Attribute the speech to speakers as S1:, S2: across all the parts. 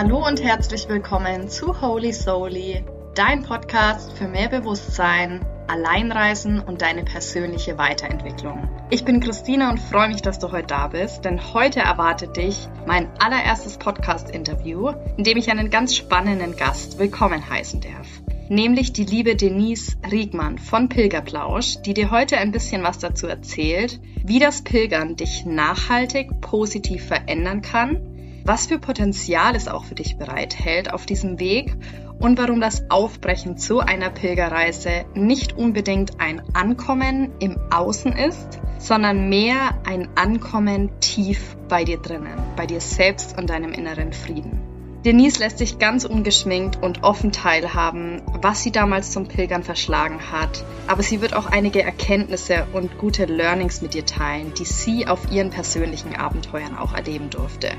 S1: Hallo und herzlich willkommen zu Holy Solely, dein Podcast für mehr Bewusstsein, Alleinreisen und deine persönliche Weiterentwicklung. Ich bin Christina und freue mich, dass du heute da bist, denn heute erwartet dich mein allererstes Podcast-Interview, in dem ich einen ganz spannenden Gast willkommen heißen darf nämlich die liebe Denise Riegmann von Pilgerplausch, die dir heute ein bisschen was dazu erzählt, wie das Pilgern dich nachhaltig positiv verändern kann, was für Potenzial es auch für dich bereithält auf diesem Weg und warum das Aufbrechen zu einer Pilgerreise nicht unbedingt ein Ankommen im Außen ist, sondern mehr ein Ankommen tief bei dir drinnen, bei dir selbst und deinem inneren Frieden. Denise lässt sich ganz ungeschminkt und offen teilhaben, was sie damals zum Pilgern verschlagen hat. Aber sie wird auch einige Erkenntnisse und gute Learnings mit dir teilen, die sie auf ihren persönlichen Abenteuern auch erleben durfte.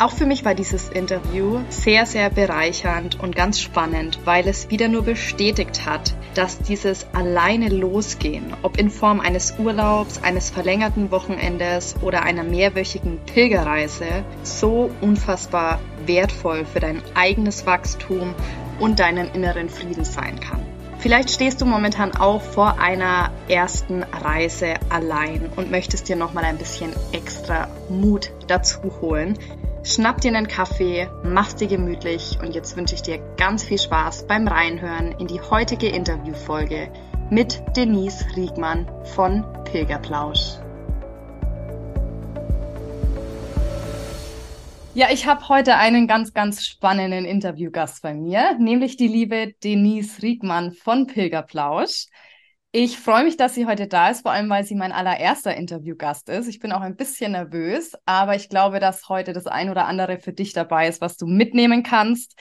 S1: Auch für mich war dieses Interview sehr, sehr bereichernd und ganz spannend, weil es wieder nur bestätigt hat, dass dieses alleine losgehen, ob in Form eines Urlaubs, eines verlängerten Wochenendes oder einer mehrwöchigen Pilgerreise, so unfassbar wertvoll für dein eigenes Wachstum und deinen inneren Frieden sein kann. Vielleicht stehst du momentan auch vor einer ersten Reise allein und möchtest dir nochmal ein bisschen extra Mut dazu holen. Schnapp dir einen Kaffee, mach's dir gemütlich und jetzt wünsche ich dir ganz viel Spaß beim Reinhören in die heutige Interviewfolge mit Denise Riegmann von Pilgerplausch. Ja, ich habe heute einen ganz, ganz spannenden Interviewgast bei mir, nämlich die liebe Denise Riegmann von Pilgerplausch. Ich freue mich, dass sie heute da ist, vor allem weil sie mein allererster Interviewgast ist. Ich bin auch ein bisschen nervös, aber ich glaube, dass heute das ein oder andere für dich dabei ist, was du mitnehmen kannst.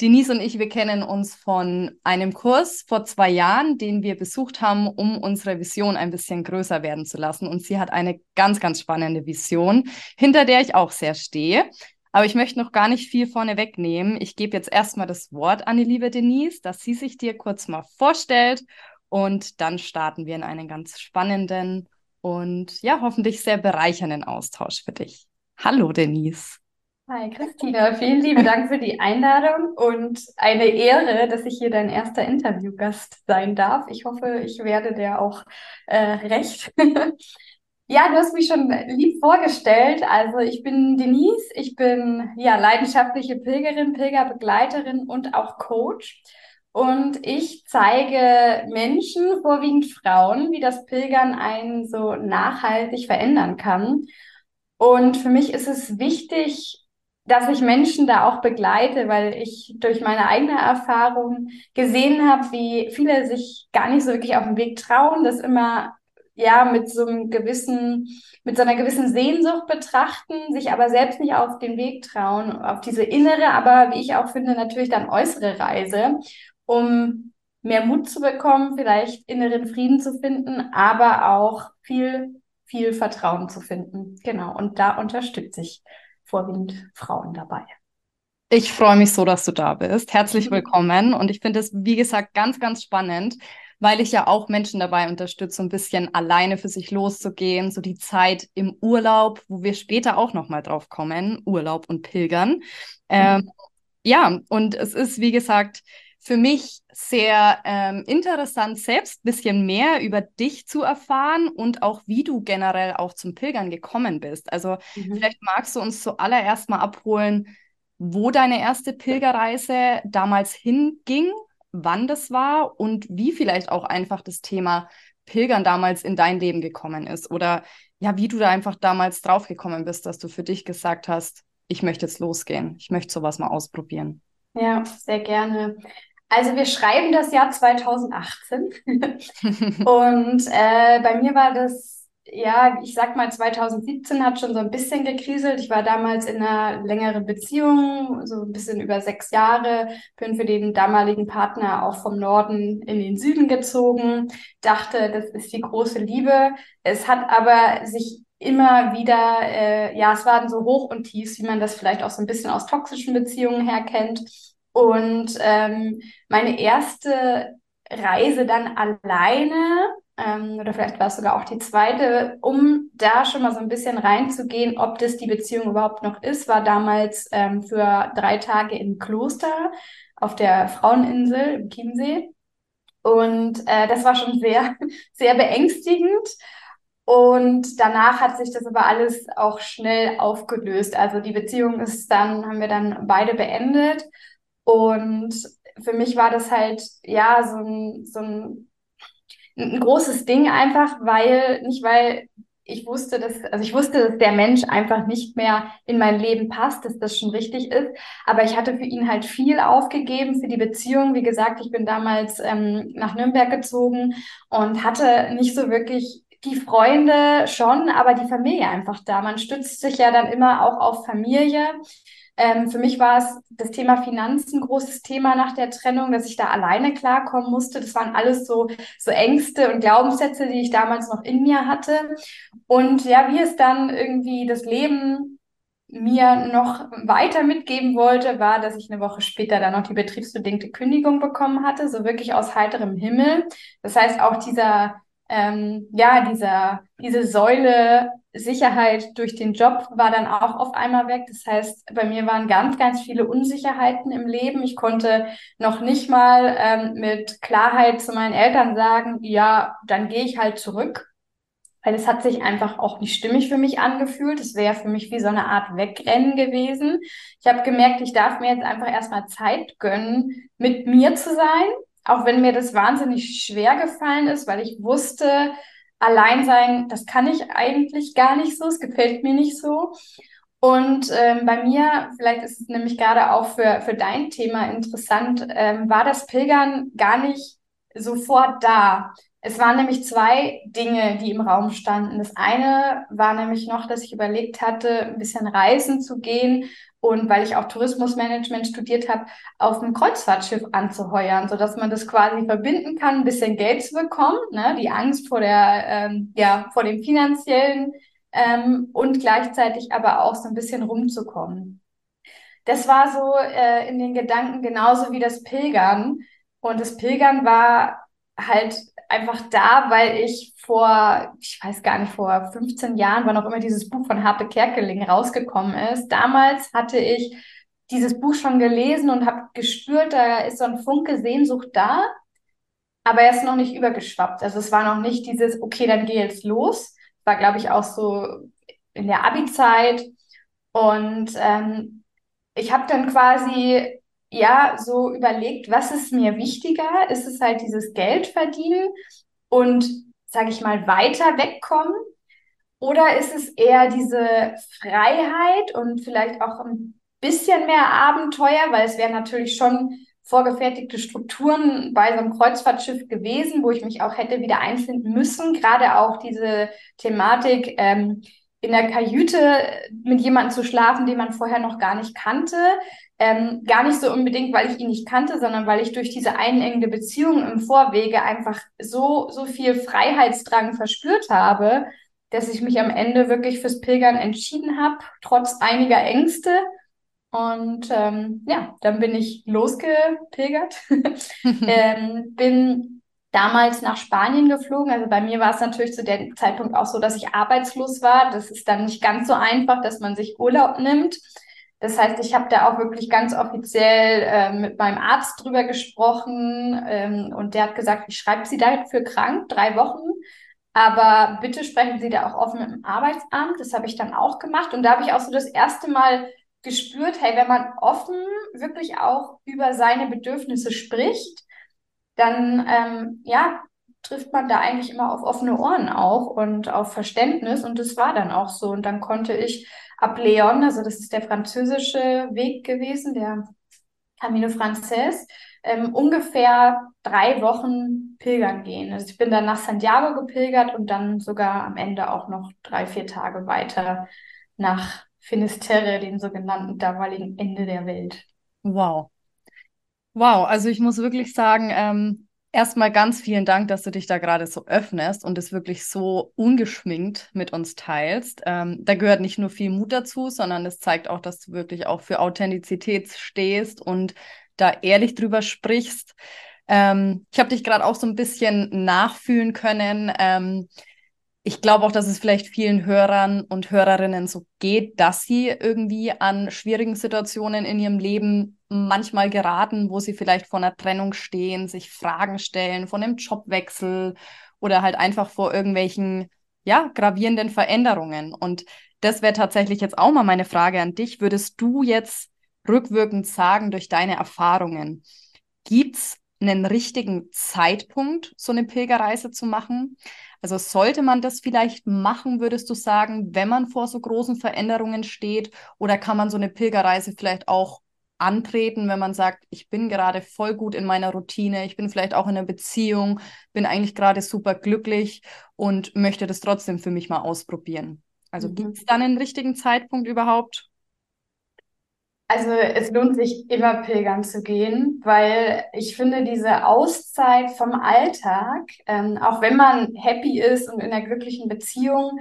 S1: Denise und ich, wir kennen uns von einem Kurs vor zwei Jahren, den wir besucht haben, um unsere Vision ein bisschen größer werden zu lassen. Und sie hat eine ganz, ganz spannende Vision, hinter der ich auch sehr stehe. Aber ich möchte noch gar nicht viel vorne wegnehmen. Ich gebe jetzt erstmal das Wort an die liebe Denise, dass sie sich dir kurz mal vorstellt und dann starten wir in einen ganz spannenden und ja, hoffentlich sehr bereichernden Austausch für dich. Hallo, Denise.
S2: Hi, Christina. Vielen lieben Dank für die Einladung und eine Ehre, dass ich hier dein erster Interviewgast sein darf. Ich hoffe, ich werde dir auch äh, recht. Ja, du hast mich schon lieb vorgestellt. Also ich bin Denise, ich bin ja leidenschaftliche Pilgerin, Pilgerbegleiterin und auch Coach. Und ich zeige Menschen, vorwiegend Frauen, wie das Pilgern einen so nachhaltig verändern kann. Und für mich ist es wichtig, dass ich Menschen da auch begleite, weil ich durch meine eigene Erfahrung gesehen habe, wie viele sich gar nicht so wirklich auf den Weg trauen, das immer ja mit so einem gewissen, mit so einer gewissen Sehnsucht betrachten, sich aber selbst nicht auf den Weg trauen, auf diese innere, aber wie ich auch finde, natürlich dann äußere Reise um mehr Mut zu bekommen, vielleicht inneren Frieden zu finden, aber auch viel, viel Vertrauen zu finden. Genau. Und da unterstütze ich vorwiegend Frauen dabei.
S1: Ich freue mich so, dass du da bist. Herzlich mhm. willkommen. Und ich finde es, wie gesagt, ganz, ganz spannend, weil ich ja auch Menschen dabei unterstütze, ein bisschen alleine für sich loszugehen, so die Zeit im Urlaub, wo wir später auch nochmal drauf kommen, Urlaub und Pilgern. Mhm. Ähm, ja, und es ist, wie gesagt, für mich sehr ähm, interessant, selbst ein bisschen mehr über dich zu erfahren und auch, wie du generell auch zum Pilgern gekommen bist. Also mhm. vielleicht magst du uns zuallererst mal abholen, wo deine erste Pilgerreise damals hinging, wann das war und wie vielleicht auch einfach das Thema Pilgern damals in dein Leben gekommen ist oder ja, wie du da einfach damals draufgekommen bist, dass du für dich gesagt hast, ich möchte jetzt losgehen, ich möchte sowas mal ausprobieren.
S2: Ja, sehr gerne. Also wir schreiben das Jahr 2018 und äh, bei mir war das, ja, ich sag mal 2017 hat schon so ein bisschen gekriselt. Ich war damals in einer längeren Beziehung, so ein bisschen über sechs Jahre, bin für den damaligen Partner auch vom Norden in den Süden gezogen, dachte, das ist die große Liebe. Es hat aber sich immer wieder, äh, ja, es waren so Hoch und Tiefs, wie man das vielleicht auch so ein bisschen aus toxischen Beziehungen her kennt. Und ähm, meine erste Reise dann alleine, ähm, oder vielleicht war es sogar auch die zweite, um da schon mal so ein bisschen reinzugehen, ob das die Beziehung überhaupt noch ist, war damals ähm, für drei Tage im Kloster auf der Fraueninsel im Chiemsee. Und äh, das war schon sehr, sehr beängstigend. Und danach hat sich das aber alles auch schnell aufgelöst. Also die Beziehung ist dann, haben wir dann beide beendet. Und für mich war das halt, ja, so ein, so ein, ein großes Ding einfach, weil, nicht weil ich wusste, dass, also ich wusste, dass der Mensch einfach nicht mehr in mein Leben passt, dass das schon richtig ist. Aber ich hatte für ihn halt viel aufgegeben für die Beziehung. Wie gesagt, ich bin damals ähm, nach Nürnberg gezogen und hatte nicht so wirklich die Freunde schon, aber die Familie einfach da. Man stützt sich ja dann immer auch auf Familie. Ähm, für mich war es das Thema Finanzen ein großes Thema nach der Trennung, dass ich da alleine klarkommen musste. Das waren alles so, so Ängste und Glaubenssätze, die ich damals noch in mir hatte. Und ja, wie es dann irgendwie das Leben mir noch weiter mitgeben wollte, war, dass ich eine Woche später dann noch die betriebsbedingte Kündigung bekommen hatte, so wirklich aus heiterem Himmel. Das heißt, auch dieser ähm, ja, dieser, diese Säule Sicherheit durch den Job war dann auch auf einmal weg. Das heißt, bei mir waren ganz, ganz viele Unsicherheiten im Leben. Ich konnte noch nicht mal ähm, mit Klarheit zu meinen Eltern sagen, ja, dann gehe ich halt zurück. Weil es hat sich einfach auch nicht stimmig für mich angefühlt. Es wäre für mich wie so eine Art Wegrennen gewesen. Ich habe gemerkt, ich darf mir jetzt einfach erstmal Zeit gönnen, mit mir zu sein auch wenn mir das wahnsinnig schwer gefallen ist, weil ich wusste, allein sein, das kann ich eigentlich gar nicht so, es gefällt mir nicht so. Und ähm, bei mir, vielleicht ist es nämlich gerade auch für, für dein Thema interessant, ähm, war das Pilgern gar nicht sofort da. Es waren nämlich zwei Dinge, die im Raum standen. Das eine war nämlich noch, dass ich überlegt hatte, ein bisschen reisen zu gehen und weil ich auch Tourismusmanagement studiert habe, auf einem Kreuzfahrtschiff anzuheuern, so dass man das quasi verbinden kann, ein bisschen Geld zu bekommen, ne? die Angst vor der, ähm, ja, vor dem finanziellen ähm, und gleichzeitig aber auch so ein bisschen rumzukommen. Das war so äh, in den Gedanken genauso wie das Pilgern. Und das Pilgern war halt einfach da, weil ich vor, ich weiß gar nicht, vor 15 Jahren, wann auch immer dieses Buch von Harpe Kerkeling rausgekommen ist. Damals hatte ich dieses Buch schon gelesen und habe gespürt, da ist so ein Funke Sehnsucht da, aber er ist noch nicht übergeschwappt. Also es war noch nicht dieses, okay, dann geh jetzt los. War, glaube ich, auch so in der Abi-Zeit. Und ähm, ich habe dann quasi ja so überlegt, was ist mir wichtiger? Ist es halt dieses Geld verdienen und, sage ich mal, weiter wegkommen? Oder ist es eher diese Freiheit und vielleicht auch ein bisschen mehr Abenteuer, weil es wäre natürlich schon vorgefertigte Strukturen bei so einem Kreuzfahrtschiff gewesen, wo ich mich auch hätte wieder einfinden müssen. Gerade auch diese Thematik, ähm, in der Kajüte mit jemandem zu schlafen, den man vorher noch gar nicht kannte. Ähm, gar nicht so unbedingt, weil ich ihn nicht kannte, sondern weil ich durch diese einengende Beziehung im Vorwege einfach so, so viel Freiheitsdrang verspürt habe, dass ich mich am Ende wirklich fürs Pilgern entschieden habe, trotz einiger Ängste. Und ähm, ja, dann bin ich losgepilgert, ähm, bin damals nach Spanien geflogen. Also bei mir war es natürlich zu dem Zeitpunkt auch so, dass ich arbeitslos war. Das ist dann nicht ganz so einfach, dass man sich Urlaub nimmt. Das heißt, ich habe da auch wirklich ganz offiziell äh, mit meinem Arzt drüber gesprochen ähm, und der hat gesagt, ich schreibe Sie dafür krank, drei Wochen. Aber bitte sprechen Sie da auch offen mit dem Arbeitsamt. Das habe ich dann auch gemacht. Und da habe ich auch so das erste Mal gespürt, hey, wenn man offen wirklich auch über seine Bedürfnisse spricht, dann ähm, ja, trifft man da eigentlich immer auf offene Ohren auch und auf Verständnis. Und das war dann auch so. Und dann konnte ich ab Leon, also das ist der französische Weg gewesen, der Camino Frances, ähm, ungefähr drei Wochen pilgern gehen. Also ich bin dann nach Santiago gepilgert und dann sogar am Ende auch noch drei, vier Tage weiter nach Finisterre, dem sogenannten damaligen Ende der Welt.
S1: Wow. Wow, also ich muss wirklich sagen, ähm, erstmal ganz vielen Dank, dass du dich da gerade so öffnest und es wirklich so ungeschminkt mit uns teilst. Ähm, da gehört nicht nur viel Mut dazu, sondern es zeigt auch, dass du wirklich auch für Authentizität stehst und da ehrlich drüber sprichst. Ähm, ich habe dich gerade auch so ein bisschen nachfühlen können. Ähm, ich glaube auch, dass es vielleicht vielen Hörern und Hörerinnen so geht, dass sie irgendwie an schwierigen Situationen in ihrem Leben manchmal geraten, wo sie vielleicht vor einer Trennung stehen, sich Fragen stellen, von einem Jobwechsel oder halt einfach vor irgendwelchen, ja, gravierenden Veränderungen. Und das wäre tatsächlich jetzt auch mal meine Frage an dich. Würdest du jetzt rückwirkend sagen, durch deine Erfahrungen, gibt es einen richtigen Zeitpunkt, so eine Pilgerreise zu machen? Also sollte man das vielleicht machen, würdest du sagen, wenn man vor so großen Veränderungen steht? Oder kann man so eine Pilgerreise vielleicht auch antreten, wenn man sagt, ich bin gerade voll gut in meiner Routine, ich bin vielleicht auch in einer Beziehung, bin eigentlich gerade super glücklich und möchte das trotzdem für mich mal ausprobieren? Also mhm. gibt es dann einen richtigen Zeitpunkt überhaupt?
S2: Also es lohnt sich immer pilgern zu gehen, weil ich finde diese Auszeit vom Alltag, ähm, auch wenn man happy ist und in einer glücklichen Beziehung,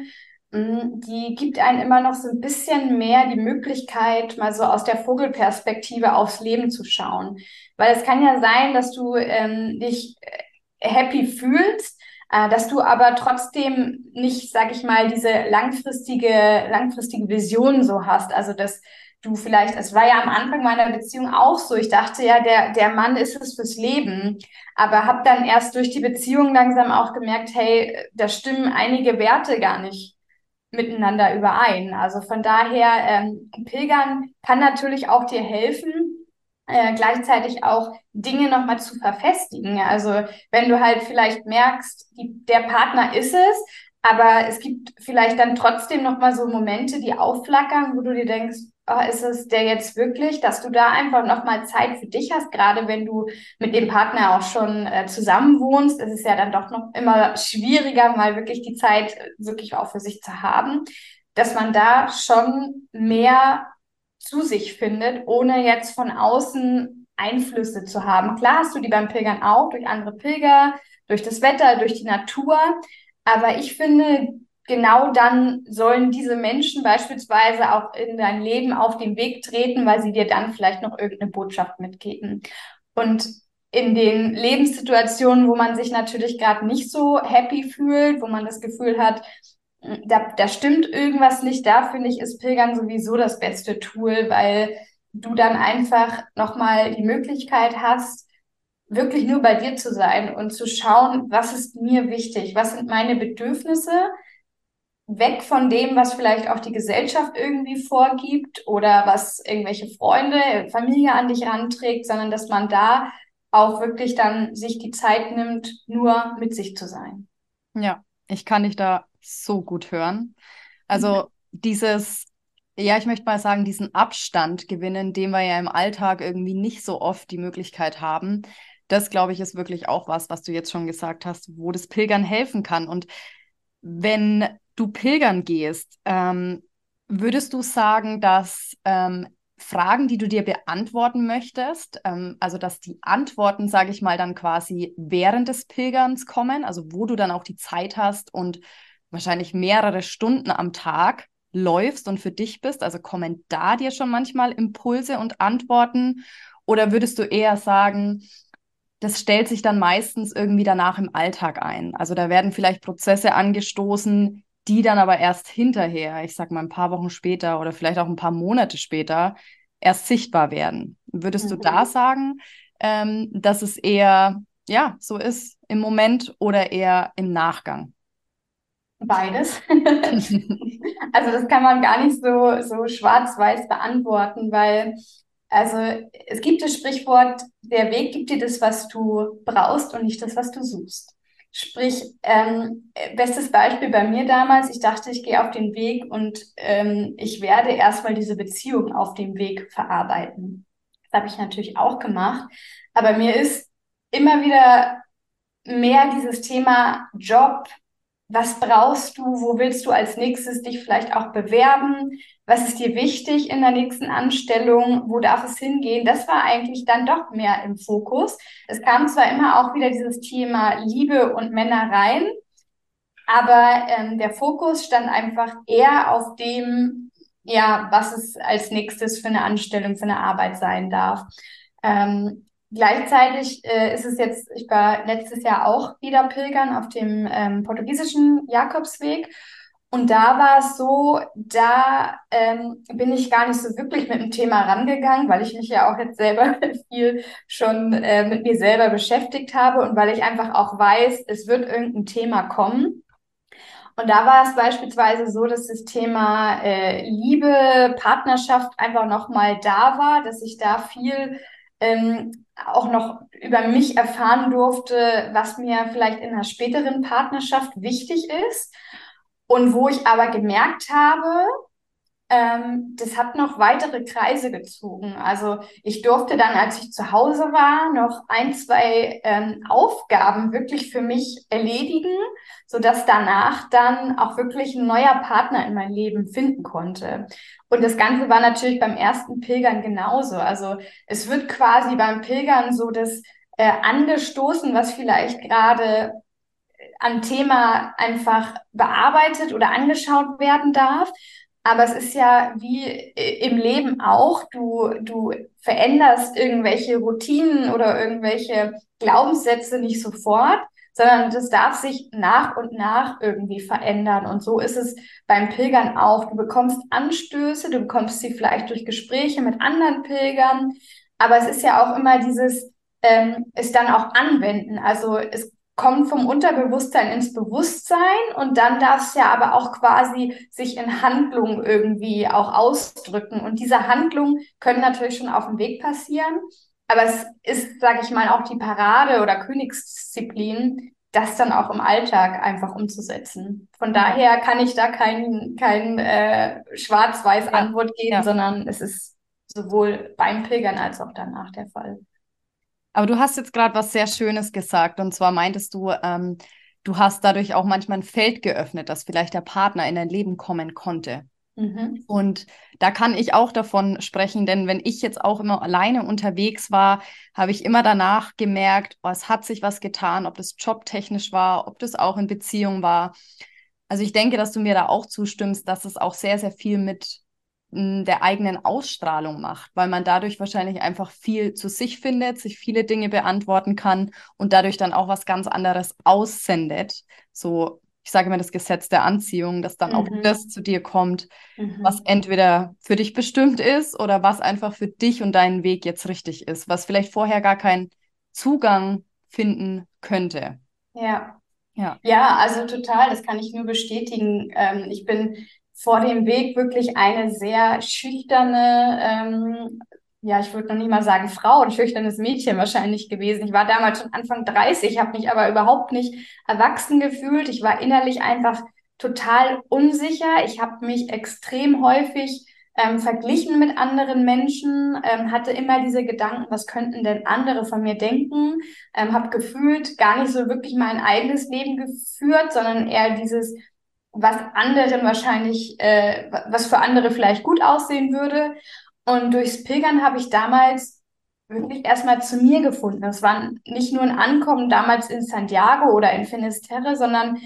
S2: mh, mm, die gibt einem immer noch so ein bisschen mehr die Möglichkeit, mal so aus der Vogelperspektive aufs Leben zu schauen. Weil es kann ja sein, dass du ähm, dich äh, happy fühlst, äh, dass du aber trotzdem nicht, sag ich mal, diese langfristige, langfristige Vision so hast. Also dass du vielleicht, es war ja am Anfang meiner Beziehung auch so, ich dachte ja, der, der Mann ist es fürs Leben, aber habe dann erst durch die Beziehung langsam auch gemerkt, hey, da stimmen einige Werte gar nicht miteinander überein. Also von daher, ähm, Pilgern kann natürlich auch dir helfen, äh, gleichzeitig auch Dinge nochmal zu verfestigen. Also wenn du halt vielleicht merkst, die, der Partner ist es, aber es gibt vielleicht dann trotzdem nochmal so Momente, die aufflackern, wo du dir denkst, ist es der jetzt wirklich, dass du da einfach nochmal Zeit für dich hast, gerade wenn du mit dem Partner auch schon äh, zusammen wohnst, ist es ja dann doch noch immer schwieriger, mal wirklich die Zeit äh, wirklich auch für sich zu haben, dass man da schon mehr zu sich findet, ohne jetzt von außen Einflüsse zu haben. Klar hast du die beim Pilgern auch, durch andere Pilger, durch das Wetter, durch die Natur. Aber ich finde, genau dann sollen diese Menschen beispielsweise auch in dein Leben auf den Weg treten, weil sie dir dann vielleicht noch irgendeine Botschaft mitgeben. Und in den Lebenssituationen, wo man sich natürlich gerade nicht so happy fühlt, wo man das Gefühl hat, da, da stimmt irgendwas nicht, da finde ich, ist Pilgern sowieso das beste Tool, weil du dann einfach nochmal die Möglichkeit hast, wirklich nur bei dir zu sein und zu schauen, was ist mir wichtig, was sind meine Bedürfnisse, weg von dem, was vielleicht auch die Gesellschaft irgendwie vorgibt oder was irgendwelche Freunde, Familie an dich ranträgt, sondern dass man da auch wirklich dann sich die Zeit nimmt, nur mit sich zu sein.
S1: Ja, ich kann dich da so gut hören. Also mhm. dieses, ja, ich möchte mal sagen, diesen Abstand gewinnen, den wir ja im Alltag irgendwie nicht so oft die Möglichkeit haben. Das, glaube ich, ist wirklich auch was, was du jetzt schon gesagt hast, wo das Pilgern helfen kann. Und wenn du pilgern gehst, ähm, würdest du sagen, dass ähm, Fragen, die du dir beantworten möchtest, ähm, also dass die Antworten, sage ich mal, dann quasi während des Pilgerns kommen, also wo du dann auch die Zeit hast und wahrscheinlich mehrere Stunden am Tag läufst und für dich bist, also kommen da dir schon manchmal Impulse und Antworten? Oder würdest du eher sagen, das stellt sich dann meistens irgendwie danach im Alltag ein. Also da werden vielleicht Prozesse angestoßen, die dann aber erst hinterher, ich sag mal ein paar Wochen später oder vielleicht auch ein paar Monate später, erst sichtbar werden. Würdest mhm. du da sagen, ähm, dass es eher ja so ist im Moment oder eher im Nachgang?
S2: Beides. also das kann man gar nicht so, so schwarz-weiß beantworten, weil also es gibt das Sprichwort, der Weg gibt dir das, was du brauchst und nicht das, was du suchst. Sprich, ähm, bestes Beispiel bei mir damals, ich dachte, ich gehe auf den Weg und ähm, ich werde erstmal diese Beziehung auf dem Weg verarbeiten. Das habe ich natürlich auch gemacht. Aber mir ist immer wieder mehr dieses Thema Job, was brauchst du, wo willst du als nächstes dich vielleicht auch bewerben, was ist dir wichtig in der nächsten Anstellung, wo darf es hingehen, das war eigentlich dann doch mehr im Fokus. Es kam zwar immer auch wieder dieses Thema Liebe und Männer rein, aber ähm, der Fokus stand einfach eher auf dem, ja, was es als nächstes für eine Anstellung, für eine Arbeit sein darf. Ähm, gleichzeitig äh, ist es jetzt, ich war letztes Jahr auch wieder pilgern auf dem ähm, portugiesischen Jakobsweg. Und da war es so, da ähm, bin ich gar nicht so wirklich mit dem Thema rangegangen, weil ich mich ja auch jetzt selber viel schon äh, mit mir selber beschäftigt habe und weil ich einfach auch weiß, es wird irgendein Thema kommen. Und da war es beispielsweise so, dass das Thema äh, Liebe, Partnerschaft einfach nochmal da war, dass ich da viel ähm, auch noch über mich erfahren durfte, was mir vielleicht in einer späteren Partnerschaft wichtig ist. Und wo ich aber gemerkt habe, ähm, das hat noch weitere Kreise gezogen. Also ich durfte dann, als ich zu Hause war, noch ein, zwei ähm, Aufgaben wirklich für mich erledigen, so dass danach dann auch wirklich ein neuer Partner in mein Leben finden konnte. Und das Ganze war natürlich beim ersten Pilgern genauso. Also es wird quasi beim Pilgern so das äh, angestoßen, was vielleicht gerade an Thema einfach bearbeitet oder angeschaut werden darf. Aber es ist ja wie im Leben auch, du, du veränderst irgendwelche Routinen oder irgendwelche Glaubenssätze nicht sofort, sondern das darf sich nach und nach irgendwie verändern. Und so ist es beim Pilgern auch. Du bekommst Anstöße, du bekommst sie vielleicht durch Gespräche mit anderen Pilgern, aber es ist ja auch immer dieses, ähm, es dann auch anwenden. Also es kommt vom Unterbewusstsein ins Bewusstsein und dann darf es ja aber auch quasi sich in Handlungen irgendwie auch ausdrücken. Und diese Handlungen können natürlich schon auf dem Weg passieren, aber es ist, sage ich mal, auch die Parade oder Königsdisziplin, das dann auch im Alltag einfach umzusetzen. Von daher kann ich da kein, kein äh, schwarz-weiß Antwort geben, ja. sondern es ist sowohl beim Pilgern als auch danach der Fall.
S1: Aber du hast jetzt gerade was sehr Schönes gesagt. Und zwar meintest du, ähm, du hast dadurch auch manchmal ein Feld geöffnet, dass vielleicht der Partner in dein Leben kommen konnte. Mhm. Und da kann ich auch davon sprechen, denn wenn ich jetzt auch immer alleine unterwegs war, habe ich immer danach gemerkt, oh, es hat sich was getan, ob das jobtechnisch war, ob das auch in Beziehung war. Also ich denke, dass du mir da auch zustimmst, dass es auch sehr, sehr viel mit der eigenen Ausstrahlung macht, weil man dadurch wahrscheinlich einfach viel zu sich findet, sich viele Dinge beantworten kann und dadurch dann auch was ganz anderes aussendet. So, ich sage immer das Gesetz der Anziehung, dass dann mhm. auch das zu dir kommt, mhm. was entweder für dich bestimmt ist oder was einfach für dich und deinen Weg jetzt richtig ist, was vielleicht vorher gar keinen Zugang finden könnte.
S2: Ja. Ja. ja, also total, das kann ich nur bestätigen. Ähm, ich bin vor dem Weg wirklich eine sehr schüchterne, ähm, ja, ich würde noch nicht mal sagen Frau, ein schüchternes Mädchen wahrscheinlich gewesen. Ich war damals schon Anfang 30, habe mich aber überhaupt nicht erwachsen gefühlt. Ich war innerlich einfach total unsicher. Ich habe mich extrem häufig ähm, verglichen mit anderen Menschen, ähm, hatte immer diese Gedanken, was könnten denn andere von mir denken, ähm, habe gefühlt gar nicht so wirklich mein eigenes Leben geführt, sondern eher dieses, was anderen wahrscheinlich, äh, was für andere vielleicht gut aussehen würde. Und durchs Pilgern habe ich damals wirklich erstmal zu mir gefunden. Es war nicht nur ein Ankommen damals in Santiago oder in Finisterre, sondern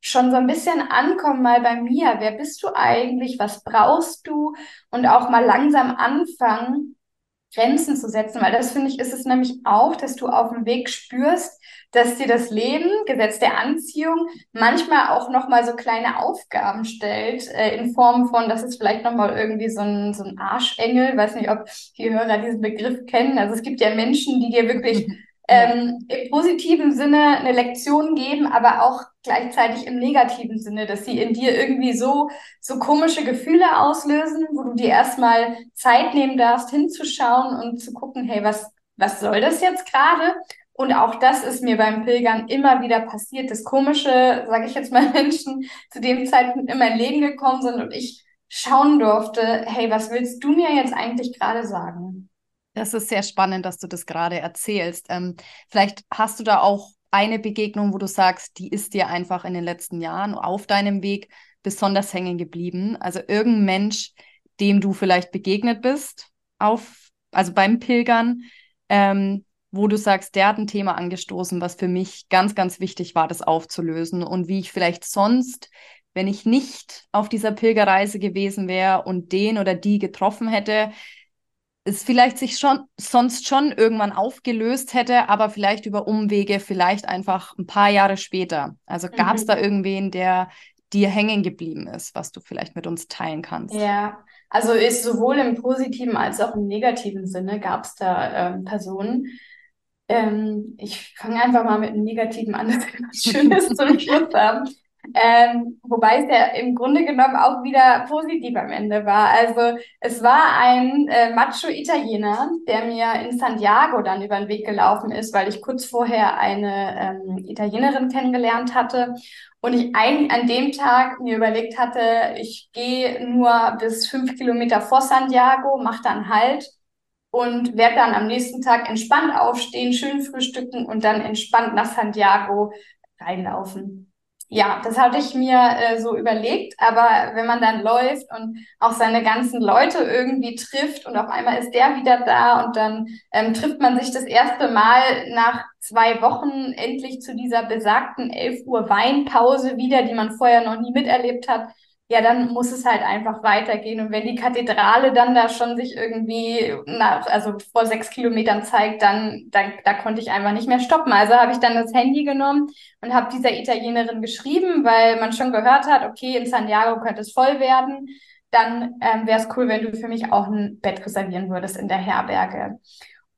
S2: schon so ein bisschen ankommen mal bei mir. Wer bist du eigentlich? Was brauchst du? Und auch mal langsam anfangen, Grenzen zu setzen, weil das finde ich, ist es nämlich auch, dass du auf dem Weg spürst, dass dir das Leben, Gesetz der Anziehung, manchmal auch nochmal so kleine Aufgaben stellt, äh, in Form von, das ist vielleicht nochmal irgendwie so ein, so ein Arschengel, weiß nicht, ob die Hörer diesen Begriff kennen. Also es gibt ja Menschen, die dir wirklich ähm, im positiven Sinne eine Lektion geben, aber auch gleichzeitig im negativen Sinne, dass sie in dir irgendwie so, so komische Gefühle auslösen, wo du dir erstmal Zeit nehmen darfst, hinzuschauen und zu gucken, hey, was, was soll das jetzt gerade? Und auch das ist mir beim Pilgern immer wieder passiert. Das Komische, sage ich jetzt mal, Menschen zu dem Zeitpunkt in mein Leben gekommen sind und ich schauen durfte, hey, was willst du mir jetzt eigentlich gerade sagen?
S1: Das ist sehr spannend, dass du das gerade erzählst. Ähm, vielleicht hast du da auch eine Begegnung, wo du sagst, die ist dir einfach in den letzten Jahren auf deinem Weg besonders hängen geblieben. Also irgendein Mensch, dem du vielleicht begegnet bist, auf, also beim Pilgern, ähm, wo du sagst, der hat ein Thema angestoßen, was für mich ganz, ganz wichtig war, das aufzulösen und wie ich vielleicht sonst, wenn ich nicht auf dieser Pilgerreise gewesen wäre und den oder die getroffen hätte, es vielleicht sich schon sonst schon irgendwann aufgelöst hätte, aber vielleicht über Umwege, vielleicht einfach ein paar Jahre später. Also gab es mhm. da irgendwen, der dir hängen geblieben ist, was du vielleicht mit uns teilen kannst?
S2: Ja, also ist sowohl im positiven als auch im negativen Sinne gab es da ähm, Personen. Ähm, ich fange einfach mal mit einem negativen an, dass wir was Schönes zum Schluss haben. Ähm, wobei es ja im Grunde genommen auch wieder positiv am Ende war. Also es war ein äh, Macho-Italiener, der mir in Santiago dann über den Weg gelaufen ist, weil ich kurz vorher eine ähm, Italienerin kennengelernt hatte und ich ein, an dem Tag mir überlegt hatte, ich gehe nur bis fünf Kilometer vor Santiago, mache dann Halt und werde dann am nächsten Tag entspannt aufstehen, schön frühstücken und dann entspannt nach Santiago reinlaufen. Ja, das hatte ich mir äh, so überlegt, aber wenn man dann läuft und auch seine ganzen Leute irgendwie trifft und auf einmal ist der wieder da und dann ähm, trifft man sich das erste Mal nach zwei Wochen endlich zu dieser besagten 11 Uhr Weinpause wieder, die man vorher noch nie miterlebt hat, ja, dann muss es halt einfach weitergehen. Und wenn die Kathedrale dann da schon sich irgendwie nach, also vor sechs Kilometern zeigt, dann, dann da konnte ich einfach nicht mehr stoppen. Also habe ich dann das Handy genommen und habe dieser Italienerin geschrieben, weil man schon gehört hat, okay, in Santiago könnte es voll werden. Dann ähm, wäre es cool, wenn du für mich auch ein Bett reservieren würdest in der Herberge.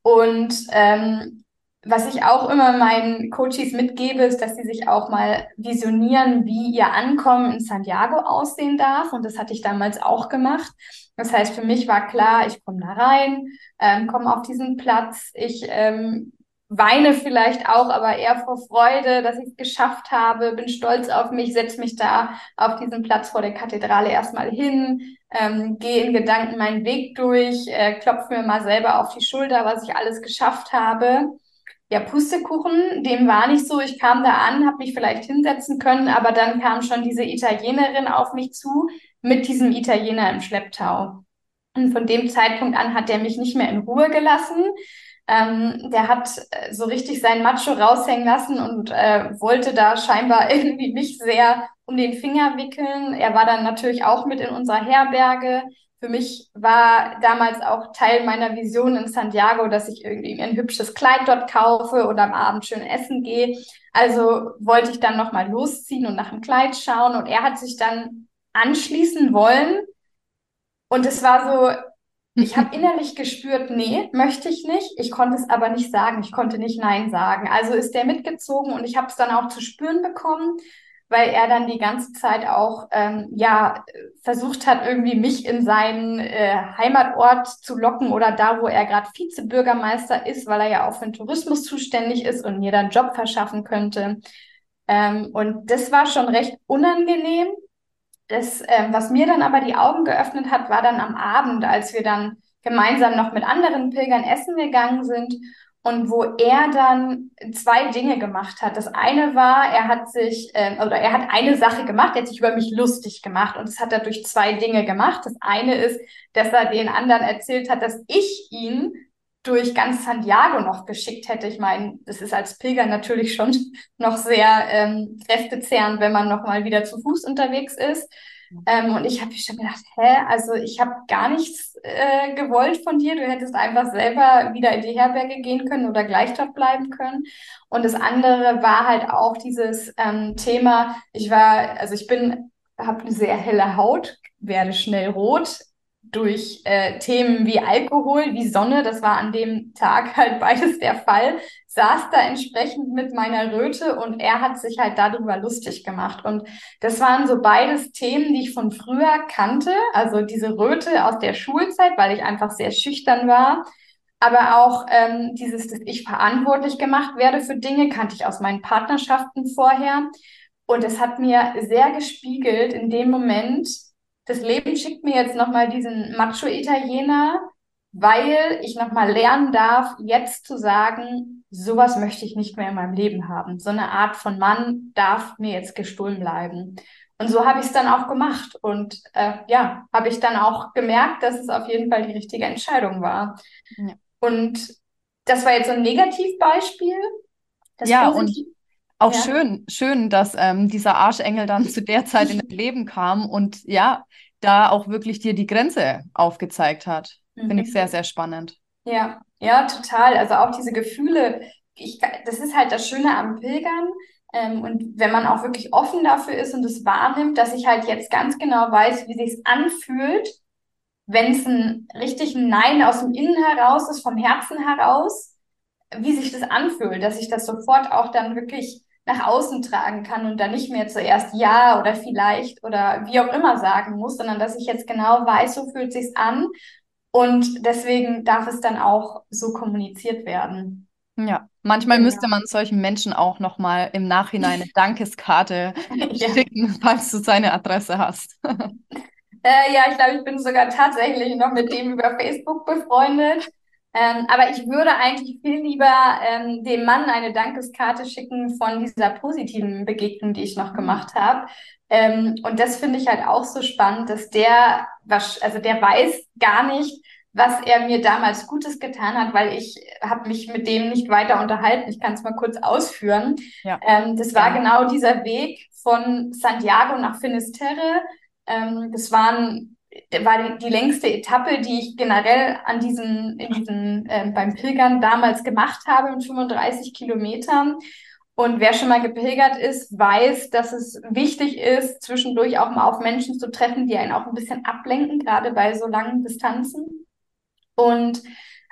S2: Und ähm, was ich auch immer meinen Coaches mitgebe, ist, dass sie sich auch mal visionieren, wie ihr Ankommen in Santiago aussehen darf. Und das hatte ich damals auch gemacht. Das heißt, für mich war klar, ich komme da rein, ähm, komme auf diesen Platz. Ich ähm, weine vielleicht auch, aber eher vor Freude, dass ich es geschafft habe, bin stolz auf mich, setze mich da auf diesen Platz vor der Kathedrale erstmal hin, ähm, gehe in Gedanken meinen Weg durch, äh, klopfe mir mal selber auf die Schulter, was ich alles geschafft habe ja, Pustekuchen, dem war nicht so. Ich kam da an, habe mich vielleicht hinsetzen können, aber dann kam schon diese Italienerin auf mich zu mit diesem Italiener im Schlepptau. Und von dem Zeitpunkt an hat der mich nicht mehr in Ruhe gelassen. Ähm, der hat äh, so richtig seinen Macho raushängen lassen und äh, wollte da scheinbar irgendwie mich sehr um den Finger wickeln. Er war dann natürlich auch mit in unserer Herberge für mich war damals auch Teil meiner Vision in Santiago, dass ich irgendwie ein hübsches Kleid dort kaufe oder am Abend schön essen gehe. Also wollte ich dann nochmal losziehen und nach dem Kleid schauen und er hat sich dann anschließen wollen. Und es war so, ich habe innerlich gespürt, nee, möchte ich nicht. Ich konnte es aber nicht sagen. Ich konnte nicht Nein sagen. Also ist der mitgezogen und ich habe es dann auch zu spüren bekommen weil er dann die ganze Zeit auch ähm, ja versucht hat, irgendwie mich in seinen äh, Heimatort zu locken oder da, wo er gerade Vizebürgermeister ist, weil er ja auch für den Tourismus zuständig ist und mir dann Job verschaffen könnte. Ähm, und das war schon recht unangenehm. Das, ähm, was mir dann aber die Augen geöffnet hat, war dann am Abend, als wir dann gemeinsam noch mit anderen Pilgern essen gegangen sind und wo er dann zwei Dinge gemacht hat. Das eine war, er hat sich, äh, oder er hat eine Sache gemacht, er hat sich über mich lustig gemacht und das hat er durch zwei Dinge gemacht. Das eine ist, dass er den anderen erzählt hat, dass ich ihn durch ganz Santiago noch geschickt hätte. Ich meine, das ist als Pilger natürlich schon noch sehr ähm, kräftezehrend, wenn man noch mal wieder zu Fuß unterwegs ist. Ähm, und ich habe schon gedacht, hä, also ich habe gar nichts äh, gewollt von dir. Du hättest einfach selber wieder in die Herberge gehen können oder gleich dort bleiben können. Und das andere war halt auch dieses ähm, Thema, ich war, also ich bin, habe eine sehr helle Haut, werde schnell rot, durch äh, Themen wie Alkohol, wie Sonne, das war an dem Tag halt beides der Fall, saß da entsprechend mit meiner Röte und er hat sich halt darüber lustig gemacht. Und das waren so beides Themen, die ich von früher kannte, also diese Röte aus der Schulzeit, weil ich einfach sehr schüchtern war. Aber auch ähm, dieses, dass ich verantwortlich gemacht werde für Dinge, kannte ich aus meinen Partnerschaften vorher. Und es hat mir sehr gespiegelt in dem Moment, das Leben schickt mir jetzt nochmal diesen Macho-Italiener, weil ich nochmal lernen darf, jetzt zu sagen, sowas möchte ich nicht mehr in meinem Leben haben. So eine Art von Mann darf mir jetzt gestohlen bleiben. Und so habe ich es dann auch gemacht. Und äh, ja, habe ich dann auch gemerkt, dass es auf jeden Fall die richtige Entscheidung war. Ja. Und das war jetzt so ein Negativbeispiel.
S1: Das ja, Positiv und auch ja. schön, schön, dass ähm, dieser Arschengel dann zu der Zeit in dein Leben kam und ja, da auch wirklich dir die Grenze aufgezeigt hat. Mhm. Finde ich sehr, sehr spannend.
S2: Ja, ja, total. Also auch diese Gefühle, ich, das ist halt das Schöne am Pilgern. Ähm, und wenn man auch wirklich offen dafür ist und es wahrnimmt, dass ich halt jetzt ganz genau weiß, wie sich's anfühlt, wenn es ein richtig Nein aus dem Innen heraus ist, vom Herzen heraus, wie sich das anfühlt, dass ich das sofort auch dann wirklich nach außen tragen kann und dann nicht mehr zuerst ja oder vielleicht oder wie auch immer sagen muss, sondern dass ich jetzt genau weiß, so fühlt sich's an und deswegen darf es dann auch so kommuniziert werden.
S1: Ja, manchmal genau. müsste man solchen Menschen auch noch mal im Nachhinein eine Dankeskarte ja. schicken, falls du seine Adresse hast.
S2: Äh, ja, ich glaube, ich bin sogar tatsächlich noch mit dem über Facebook befreundet. Ähm, aber ich würde eigentlich viel lieber ähm, dem Mann eine Dankeskarte schicken von dieser positiven Begegnung, die ich noch gemacht habe. Ähm, und das finde ich halt auch so spannend, dass der, also der weiß gar nicht, was er mir damals Gutes getan hat, weil ich habe mich mit dem nicht weiter unterhalten. Ich kann es mal kurz ausführen. Ja. Ähm, das war ja. genau dieser Weg von Santiago nach Finisterre. Ähm, das waren war die, die, längste Etappe, die ich generell an diesen, in diesen, äh, beim Pilgern damals gemacht habe mit 35 Kilometern. Und wer schon mal gepilgert ist, weiß, dass es wichtig ist, zwischendurch auch mal auf Menschen zu treffen, die einen auch ein bisschen ablenken, gerade bei so langen Distanzen. Und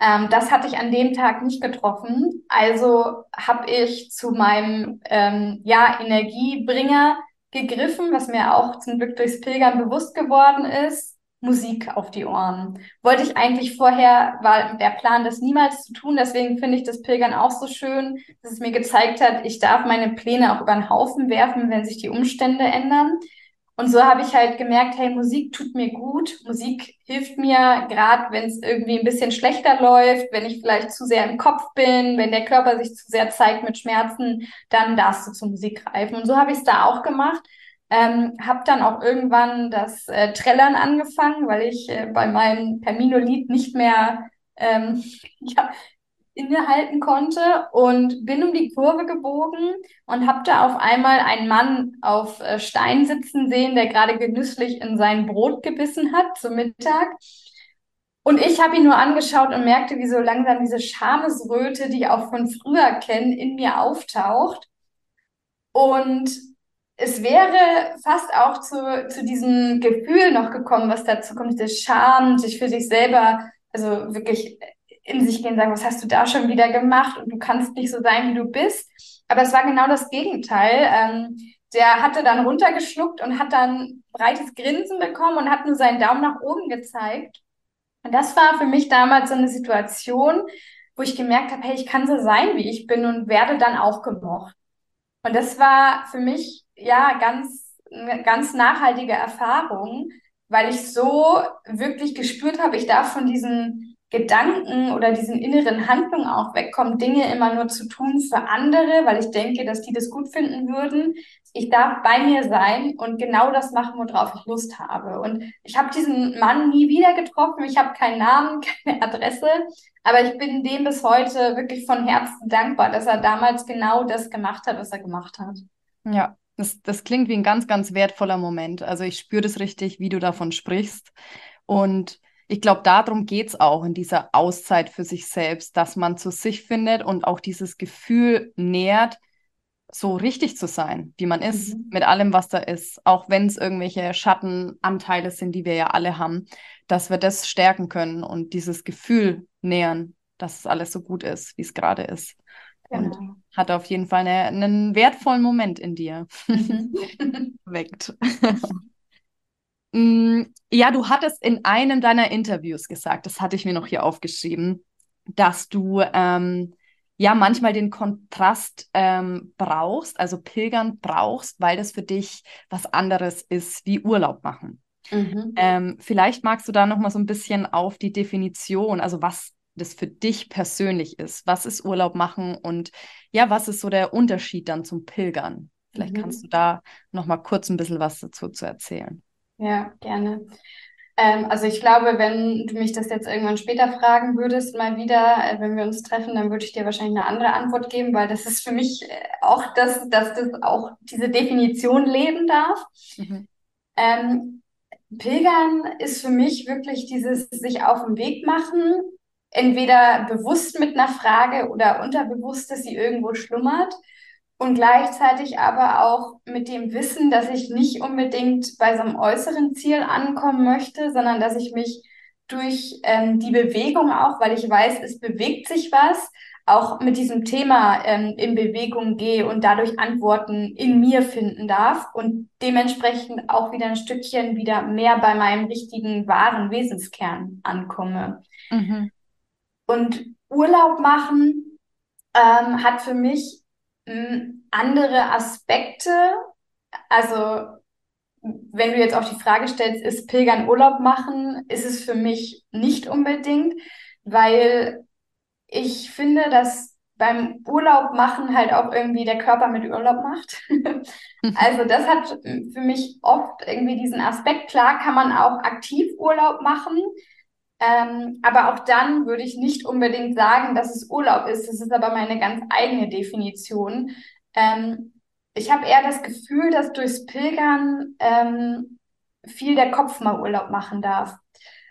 S2: ähm, das hatte ich an dem Tag nicht getroffen. Also habe ich zu meinem ähm, ja, Energiebringer gegriffen, was mir auch zum Glück durchs Pilgern bewusst geworden ist. Musik auf die Ohren. Wollte ich eigentlich vorher, war der Plan, das niemals zu tun. Deswegen finde ich das Pilgern auch so schön, dass es mir gezeigt hat, ich darf meine Pläne auch über den Haufen werfen, wenn sich die Umstände ändern. Und so habe ich halt gemerkt, hey, Musik tut mir gut. Musik hilft mir, gerade wenn es irgendwie ein bisschen schlechter läuft, wenn ich vielleicht zu sehr im Kopf bin, wenn der Körper sich zu sehr zeigt mit Schmerzen, dann darfst du zur Musik greifen. Und so habe ich es da auch gemacht. Ähm, habe dann auch irgendwann das äh, Trällern angefangen, weil ich äh, bei meinem Terminolied nicht mehr ähm, ja, innehalten konnte und bin um die Kurve gebogen und habe da auf einmal einen Mann auf äh, Stein sitzen sehen, der gerade genüsslich in sein Brot gebissen hat zum Mittag. Und ich habe ihn nur angeschaut und merkte, wie so langsam diese Schamesröte, die ich auch von früher kenne, in mir auftaucht. Und es wäre fast auch zu, zu diesem Gefühl noch gekommen, was dazu kommt, das Scham, sich für sich selber, also wirklich in sich gehen, sagen, was hast du da schon wieder gemacht und du kannst nicht so sein, wie du bist. Aber es war genau das Gegenteil. Ähm, der hatte dann runtergeschluckt und hat dann breites Grinsen bekommen und hat nur seinen Daumen nach oben gezeigt. Und das war für mich damals so eine Situation, wo ich gemerkt habe, hey, ich kann so sein, wie ich bin und werde dann auch gemocht. Und das war für mich ja ganz, eine ganz nachhaltige Erfahrung, weil ich so wirklich gespürt habe, ich darf von diesen Gedanken oder diesen inneren Handlungen auch wegkommen, Dinge immer nur zu tun für andere, weil ich denke, dass die das gut finden würden. Ich darf bei mir sein und genau das machen, worauf ich Lust habe. Und ich habe diesen Mann nie wieder getroffen. Ich habe keinen Namen, keine Adresse, aber ich bin dem bis heute wirklich von Herzen dankbar, dass er damals genau das gemacht hat, was er gemacht hat.
S1: Ja, das, das klingt wie ein ganz, ganz wertvoller Moment. Also ich spüre das richtig, wie du davon sprichst. Und ich glaube, darum geht es auch in dieser Auszeit für sich selbst, dass man zu sich findet und auch dieses Gefühl nährt, so richtig zu sein, wie man ist, mhm. mit allem, was da ist, auch wenn es irgendwelche Schattenanteile sind, die wir ja alle haben, dass wir das stärken können und dieses Gefühl nähern, dass es alles so gut ist, wie es gerade ist. Genau. Und hat auf jeden Fall eine, einen wertvollen Moment in dir mhm. weckt. Mm, ja, du hattest in einem deiner Interviews gesagt, das hatte ich mir noch hier aufgeschrieben, dass du ähm, ja manchmal den Kontrast ähm, brauchst, also Pilgern brauchst, weil das für dich was anderes ist wie Urlaub machen. Mhm. Ähm, vielleicht magst du da noch mal so ein bisschen auf die Definition, also was das für dich persönlich ist. Was ist Urlaub machen und ja, was ist so der Unterschied dann zum Pilgern? Vielleicht mhm. kannst du da noch mal kurz ein bisschen was dazu zu erzählen.
S2: Ja, gerne. Ähm, also ich glaube, wenn du mich das jetzt irgendwann später fragen würdest, mal wieder, äh, wenn wir uns treffen, dann würde ich dir wahrscheinlich eine andere Antwort geben, weil das ist für mich äh, auch das, dass das auch diese Definition leben darf. Mhm. Ähm, Pilgern ist für mich wirklich dieses sich auf den Weg machen, entweder bewusst mit einer Frage oder unterbewusst, dass sie irgendwo schlummert und gleichzeitig aber auch mit dem Wissen, dass ich nicht unbedingt bei so einem äußeren Ziel ankommen möchte, sondern dass ich mich durch ähm, die Bewegung auch, weil ich weiß, es bewegt sich was, auch mit diesem Thema ähm, in Bewegung gehe und dadurch Antworten in mir finden darf und dementsprechend auch wieder ein Stückchen wieder mehr bei meinem richtigen wahren Wesenskern ankomme. Mhm. Und Urlaub machen ähm, hat für mich andere Aspekte. Also wenn du jetzt auch die Frage stellst, ist Pilgern Urlaub machen, ist es für mich nicht unbedingt, weil ich finde, dass beim Urlaub machen halt auch irgendwie der Körper mit Urlaub macht. also das hat für mich oft irgendwie diesen Aspekt. Klar kann man auch aktiv Urlaub machen, ähm, aber auch dann würde ich nicht unbedingt sagen, dass es Urlaub ist. Das ist aber meine ganz eigene Definition. Ähm, ich habe eher das Gefühl, dass durchs Pilgern ähm, viel der Kopf mal Urlaub machen darf.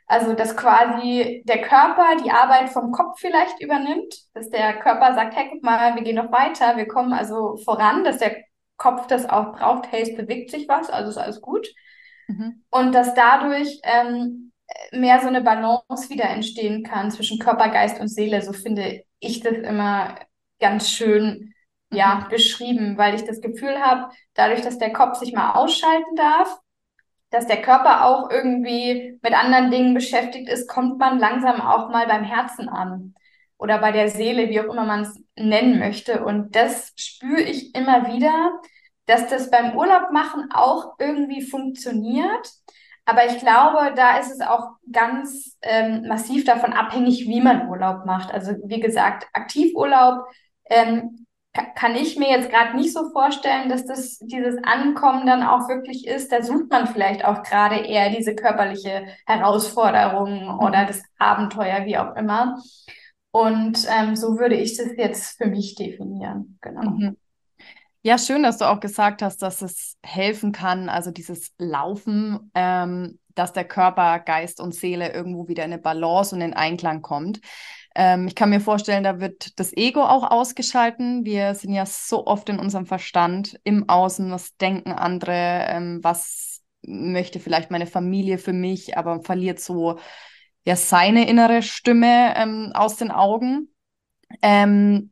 S2: Also, dass quasi der Körper die Arbeit vom Kopf vielleicht übernimmt, dass der Körper sagt, hey, guck mal, wir gehen noch weiter, wir kommen also voran, dass der Kopf das auch braucht, hey, es bewegt sich was, also ist alles gut. Mhm. Und dass dadurch ähm, mehr so eine Balance wieder entstehen kann zwischen Körper, Geist und Seele. So finde ich das immer ganz schön ja, mhm. beschrieben, weil ich das Gefühl habe, dadurch, dass der Kopf sich mal ausschalten darf, dass der Körper auch irgendwie mit anderen Dingen beschäftigt ist, kommt man langsam auch mal beim Herzen an oder bei der Seele, wie auch immer man es nennen möchte. Und das spüre ich immer wieder, dass das beim Urlaub machen auch irgendwie funktioniert. Aber ich glaube, da ist es auch ganz ähm, massiv davon abhängig, wie man Urlaub macht. Also wie gesagt, Aktivurlaub ähm, kann ich mir jetzt gerade nicht so vorstellen, dass das dieses Ankommen dann auch wirklich ist. Da sucht man vielleicht auch gerade eher diese körperliche Herausforderung oder das Abenteuer, wie auch immer. Und ähm, so würde ich das jetzt für mich definieren. Genau. Mhm.
S1: Ja, schön, dass du auch gesagt hast, dass es helfen kann, also dieses Laufen, ähm, dass der Körper, Geist und Seele irgendwo wieder in eine Balance und in Einklang kommt. Ähm, ich kann mir vorstellen, da wird das Ego auch ausgeschalten. Wir sind ja so oft in unserem Verstand im Außen, was denken andere, ähm, was möchte vielleicht meine Familie für mich, aber verliert so ja seine innere Stimme ähm, aus den Augen. Ähm,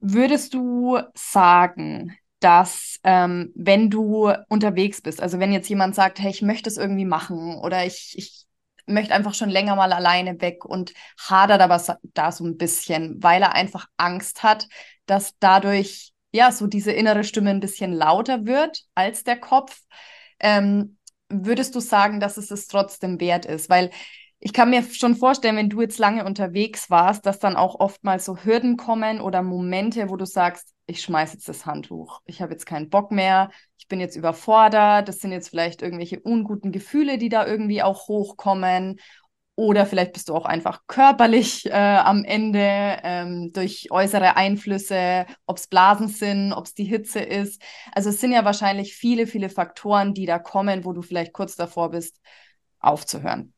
S1: würdest du sagen, dass ähm, wenn du unterwegs bist, also wenn jetzt jemand sagt, hey, ich möchte es irgendwie machen oder ich, ich möchte einfach schon länger mal alleine weg und hadert aber da so ein bisschen, weil er einfach Angst hat, dass dadurch ja so diese innere Stimme ein bisschen lauter wird als der Kopf. Ähm, würdest du sagen, dass es es trotzdem wert ist? Weil ich kann mir schon vorstellen, wenn du jetzt lange unterwegs warst, dass dann auch oftmals so Hürden kommen oder Momente, wo du sagst, ich schmeiße jetzt das Handtuch. Ich habe jetzt keinen Bock mehr. Ich bin jetzt überfordert. Das sind jetzt vielleicht irgendwelche unguten Gefühle, die da irgendwie auch hochkommen. Oder vielleicht bist du auch einfach körperlich äh, am Ende ähm, durch äußere Einflüsse, ob es Blasen sind, ob es die Hitze ist. Also es sind ja wahrscheinlich viele, viele Faktoren, die da kommen, wo du vielleicht kurz davor bist, aufzuhören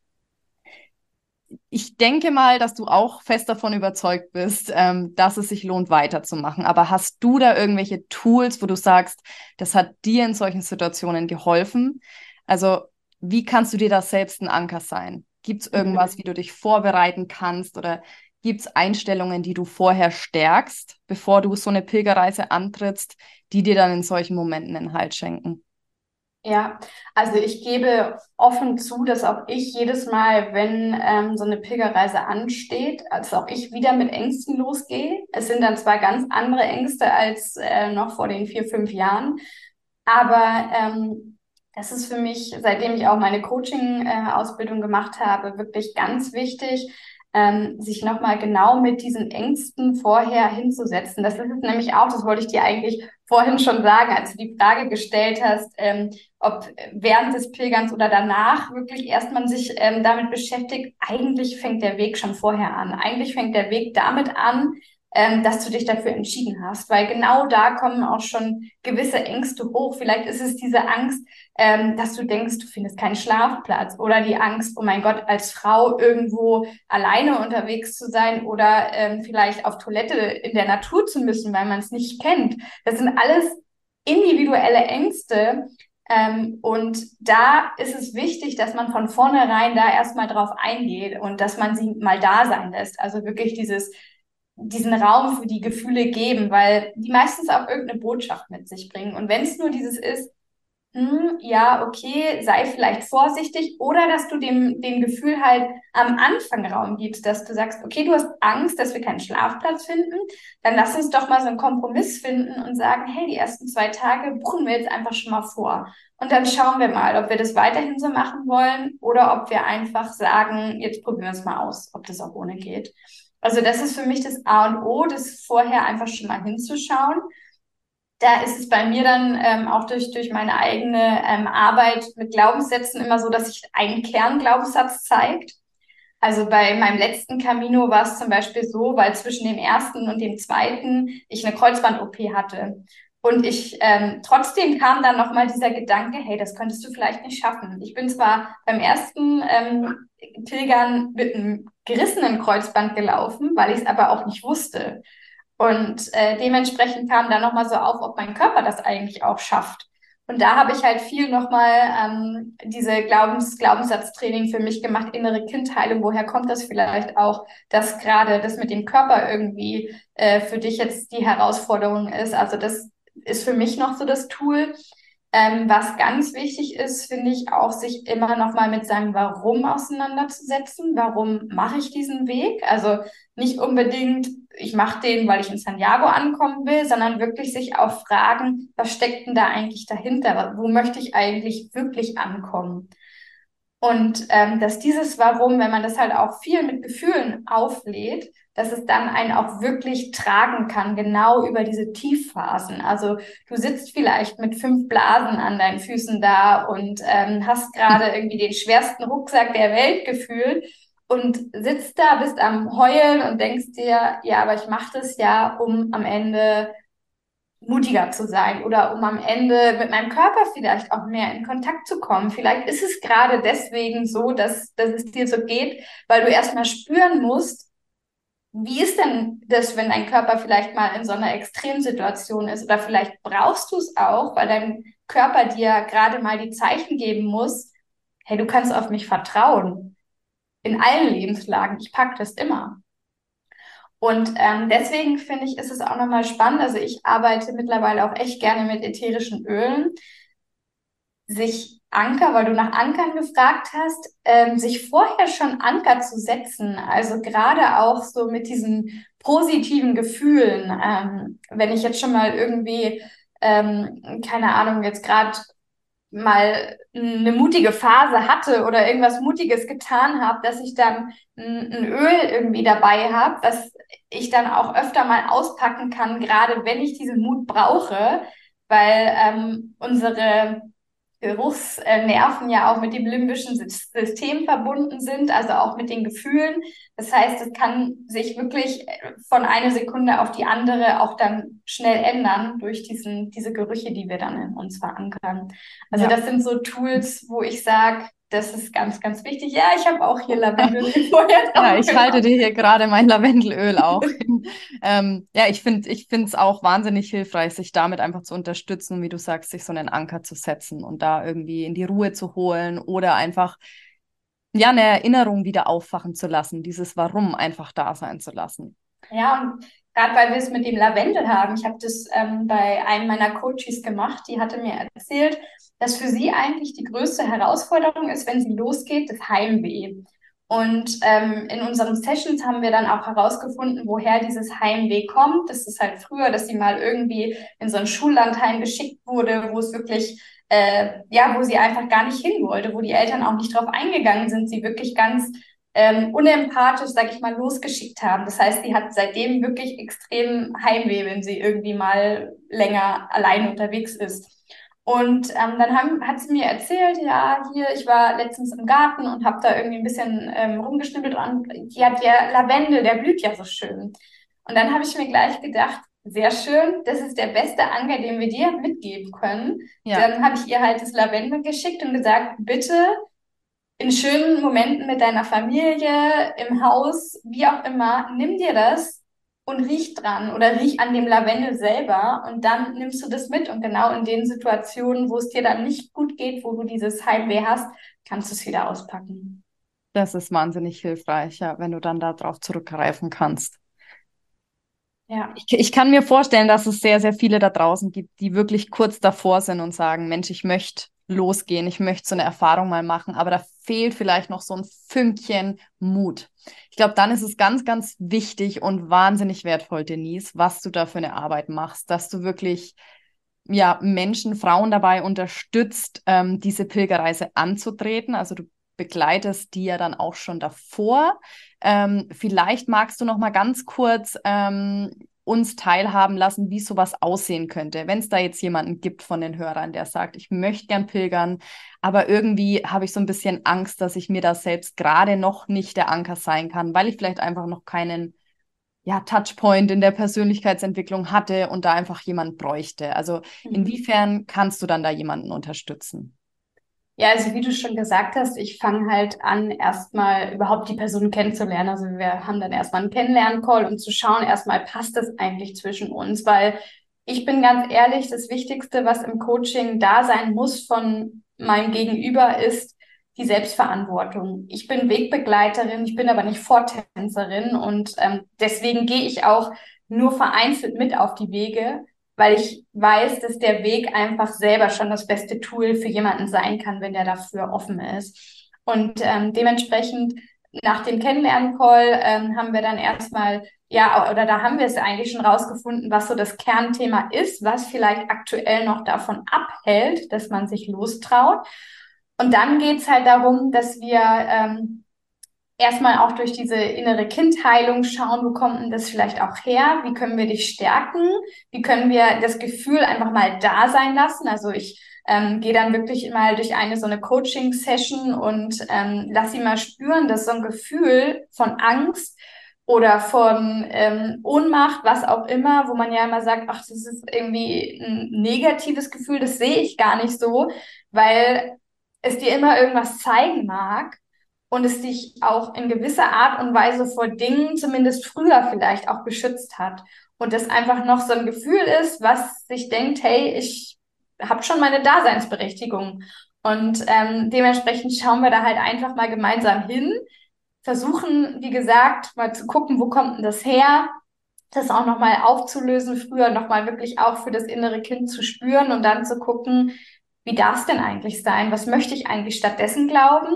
S1: ich denke mal, dass du auch fest davon überzeugt bist, ähm, dass es sich lohnt, weiterzumachen. Aber hast du da irgendwelche Tools, wo du sagst, das hat dir in solchen Situationen geholfen? Also, wie kannst du dir da selbst ein Anker sein? Gibt es irgendwas, wie du dich vorbereiten kannst? Oder gibt es Einstellungen, die du vorher stärkst, bevor du so eine Pilgerreise antrittst, die dir dann in solchen Momenten einen Halt schenken?
S2: Ja, also ich gebe offen zu, dass auch ich jedes Mal, wenn ähm, so eine Pilgerreise ansteht, als auch ich wieder mit Ängsten losgehe. Es sind dann zwar ganz andere Ängste als äh, noch vor den vier, fünf Jahren, aber ähm, das ist für mich, seitdem ich auch meine Coaching-Ausbildung äh, gemacht habe, wirklich ganz wichtig, ähm, sich nochmal genau mit diesen Ängsten vorher hinzusetzen. Das ist nämlich auch, das wollte ich dir eigentlich vorhin schon sagen, als du die Frage gestellt hast, ähm, ob während des Pilgerns oder danach wirklich erst man sich ähm, damit beschäftigt. Eigentlich fängt der Weg schon vorher an. Eigentlich fängt der Weg damit an, ähm, dass du dich dafür entschieden hast, weil genau da kommen auch schon gewisse Ängste hoch. Vielleicht ist es diese Angst, ähm, dass du denkst, du findest keinen Schlafplatz oder die Angst, oh mein Gott, als Frau irgendwo alleine unterwegs zu sein oder ähm, vielleicht auf Toilette in der Natur zu müssen, weil man es nicht kennt. Das sind alles individuelle Ängste, ähm, und da ist es wichtig, dass man von vornherein da erstmal drauf eingeht und dass man sie mal da sein lässt. Also wirklich dieses, diesen Raum für die Gefühle geben, weil die meistens auch irgendeine Botschaft mit sich bringen. Und wenn es nur dieses ist, hm, ja, okay, sei vielleicht vorsichtig oder dass du dem, dem Gefühl halt am Anfang Raum gibst, dass du sagst, okay, du hast Angst, dass wir keinen Schlafplatz finden, dann lass uns doch mal so einen Kompromiss finden und sagen, hey, die ersten zwei Tage buchen wir jetzt einfach schon mal vor. Und dann schauen wir mal, ob wir das weiterhin so machen wollen oder ob wir einfach sagen, jetzt probieren wir es mal aus, ob das auch ohne geht. Also das ist für mich das A und O, das vorher einfach schon mal hinzuschauen da ist es bei mir dann ähm, auch durch, durch meine eigene ähm, Arbeit mit Glaubenssätzen immer so, dass sich ein Kernglaubenssatz zeigt. Also bei meinem letzten Camino war es zum Beispiel so, weil zwischen dem ersten und dem zweiten ich eine Kreuzband-OP hatte. Und ich ähm, trotzdem kam dann nochmal dieser Gedanke, hey, das könntest du vielleicht nicht schaffen. Ich bin zwar beim ersten ähm, Pilgern mit einem gerissenen Kreuzband gelaufen, weil ich es aber auch nicht wusste. Und äh, dementsprechend kam dann nochmal so auf, ob mein Körper das eigentlich auch schafft. Und da habe ich halt viel nochmal ähm, diese Glaubens Glaubenssatztraining für mich gemacht, innere Kindheilung. Woher kommt das vielleicht auch, dass gerade das mit dem Körper irgendwie äh, für dich jetzt die Herausforderung ist? Also das ist für mich noch so das Tool. Ähm, was ganz wichtig ist, finde ich auch, sich immer noch mal mit seinem Warum auseinanderzusetzen. Warum mache ich diesen Weg? Also nicht unbedingt, ich mache den, weil ich in Santiago ankommen will, sondern wirklich sich auch fragen, was steckt denn da eigentlich dahinter? Wo möchte ich eigentlich wirklich ankommen? Und ähm, dass dieses Warum, wenn man das halt auch viel mit Gefühlen auflädt, dass es dann einen auch wirklich tragen kann, genau über diese Tiefphasen. Also du sitzt vielleicht mit fünf Blasen an deinen Füßen da und ähm, hast gerade irgendwie den schwersten Rucksack der Welt gefühlt und sitzt da, bist am Heulen und denkst dir, ja, aber ich mache das ja, um am Ende mutiger zu sein oder um am Ende mit meinem Körper vielleicht auch mehr in Kontakt zu kommen. Vielleicht ist es gerade deswegen so, dass, dass es dir so geht, weil du erstmal spüren musst, wie ist denn das, wenn dein Körper vielleicht mal in so einer Extremsituation ist? Oder vielleicht brauchst du es auch, weil dein Körper dir gerade mal die Zeichen geben muss, hey, du kannst auf mich vertrauen. In allen Lebenslagen. Ich packe das immer. Und ähm, deswegen finde ich, ist es auch nochmal spannend. Also ich arbeite mittlerweile auch echt gerne mit ätherischen Ölen. Sich Anker, weil du nach Ankern gefragt hast, ähm, sich vorher schon Anker zu setzen, also gerade auch so mit diesen positiven Gefühlen. Ähm, wenn ich jetzt schon mal irgendwie, ähm, keine Ahnung, jetzt gerade mal eine mutige Phase hatte oder irgendwas Mutiges getan habe, dass ich dann ein, Öl irgendwie dabei habe, was ich dann auch öfter mal auspacken kann, gerade wenn ich diesen Mut brauche, weil ähm, unsere Geruchsnerven ja auch mit dem limbischen System verbunden sind, also auch mit den Gefühlen. Das heißt, es kann sich wirklich von einer Sekunde auf die andere auch dann schnell ändern durch diesen, diese Gerüche, die wir dann in uns verankern. Also ja. das sind so Tools, wo ich sage, das ist ganz, ganz wichtig. Ja, ich habe auch hier Lavendelöl vorher
S1: Ja, ich halte dir hier gerade mein Lavendelöl auch. ähm, ja, ich finde ich finde es auch wahnsinnig hilfreich, sich damit einfach zu unterstützen, wie du sagst, sich so einen Anker zu setzen und da irgendwie in die Ruhe zu holen oder einfach ja eine Erinnerung wieder aufwachen zu lassen, dieses Warum einfach da sein zu lassen.
S2: Ja, und gerade weil wir es mit dem Lavendel haben, ich habe das ähm, bei einem meiner Coaches gemacht, die hatte mir erzählt, dass für sie eigentlich die größte Herausforderung ist, wenn sie losgeht, das Heimweh. Und ähm, in unseren Sessions haben wir dann auch herausgefunden, woher dieses Heimweh kommt. Das ist halt früher, dass sie mal irgendwie in so ein Schullandheim geschickt wurde, wo es wirklich, äh, ja, wo sie einfach gar nicht hin wollte, wo die Eltern auch nicht drauf eingegangen sind, sie wirklich ganz ähm, unempathisch, sag ich mal, losgeschickt haben. Das heißt, sie hat seitdem wirklich extrem Heimweh, wenn sie irgendwie mal länger allein unterwegs ist. Und ähm, dann haben, hat sie mir erzählt, ja, hier, ich war letztens im Garten und habe da irgendwie ein bisschen ähm, rumgeschnippelt und ja, der Lavendel, der blüht ja so schön. Und dann habe ich mir gleich gedacht, sehr schön, das ist der beste Anker, den wir dir mitgeben können. Ja. Dann habe ich ihr halt das Lavendel geschickt und gesagt, bitte in schönen Momenten mit deiner Familie, im Haus, wie auch immer, nimm dir das und riech dran oder riech an dem Lavendel selber und dann nimmst du das mit und genau in den Situationen, wo es dir dann nicht gut geht, wo du dieses Heimweh hast, kannst du es wieder auspacken.
S1: Das ist wahnsinnig hilfreich, ja, wenn du dann darauf zurückgreifen kannst. Ja. Ich, ich, kann mir vorstellen, dass es sehr, sehr viele da draußen gibt, die wirklich kurz davor sind und sagen, Mensch, ich möchte losgehen, ich möchte so eine Erfahrung mal machen, aber da fehlt vielleicht noch so ein Fünkchen Mut. Ich glaube, dann ist es ganz, ganz wichtig und wahnsinnig wertvoll, Denise, was du da für eine Arbeit machst, dass du wirklich ja, Menschen, Frauen dabei unterstützt, ähm, diese Pilgerreise anzutreten. Also du begleitest die ja dann auch schon davor. Ähm, vielleicht magst du noch mal ganz kurz ähm, uns teilhaben lassen, wie sowas aussehen könnte. Wenn es da jetzt jemanden gibt von den Hörern, der sagt, ich möchte gern pilgern, aber irgendwie habe ich so ein bisschen Angst, dass ich mir da selbst gerade noch nicht der Anker sein kann, weil ich vielleicht einfach noch keinen ja, Touchpoint in der Persönlichkeitsentwicklung hatte und da einfach jemand bräuchte. Also mhm. inwiefern kannst du dann da jemanden unterstützen?
S2: Ja, also wie du schon gesagt hast, ich fange halt an, erstmal überhaupt die Person kennenzulernen. Also wir haben dann erstmal einen Kennenlernen-Call, um zu schauen, erstmal passt das eigentlich zwischen uns, weil ich bin ganz ehrlich, das Wichtigste, was im Coaching da sein muss von meinem Gegenüber, ist die Selbstverantwortung. Ich bin Wegbegleiterin, ich bin aber nicht Vortänzerin und ähm, deswegen gehe ich auch nur vereinzelt mit auf die Wege, weil ich weiß, dass der Weg einfach selber schon das beste Tool für jemanden sein kann, wenn der dafür offen ist. Und ähm, dementsprechend nach dem Kennenlernen-Call ähm, haben wir dann erstmal, ja, oder da haben wir es eigentlich schon rausgefunden, was so das Kernthema ist, was vielleicht aktuell noch davon abhält, dass man sich lostraut. Und dann geht's halt darum, dass wir ähm, erstmal auch durch diese innere Kindheilung schauen, wo kommt denn das vielleicht auch her? Wie können wir dich stärken? Wie können wir das Gefühl einfach mal da sein lassen? Also ich ähm, gehe dann wirklich mal durch eine so eine Coaching-Session und ähm, lass sie mal spüren, dass so ein Gefühl von Angst oder von ähm, Ohnmacht, was auch immer, wo man ja immer sagt, ach, das ist irgendwie ein negatives Gefühl, das sehe ich gar nicht so, weil es dir immer irgendwas zeigen mag und es dich auch in gewisser Art und Weise vor Dingen, zumindest früher vielleicht auch geschützt hat. Und das einfach noch so ein Gefühl ist, was sich denkt, hey, ich habe schon meine Daseinsberechtigung. Und ähm, dementsprechend schauen wir da halt einfach mal gemeinsam hin, versuchen, wie gesagt, mal zu gucken, wo kommt denn das her, das auch nochmal aufzulösen, früher nochmal wirklich auch für das innere Kind zu spüren und dann zu gucken, wie darf es denn eigentlich sein? Was möchte ich eigentlich stattdessen glauben?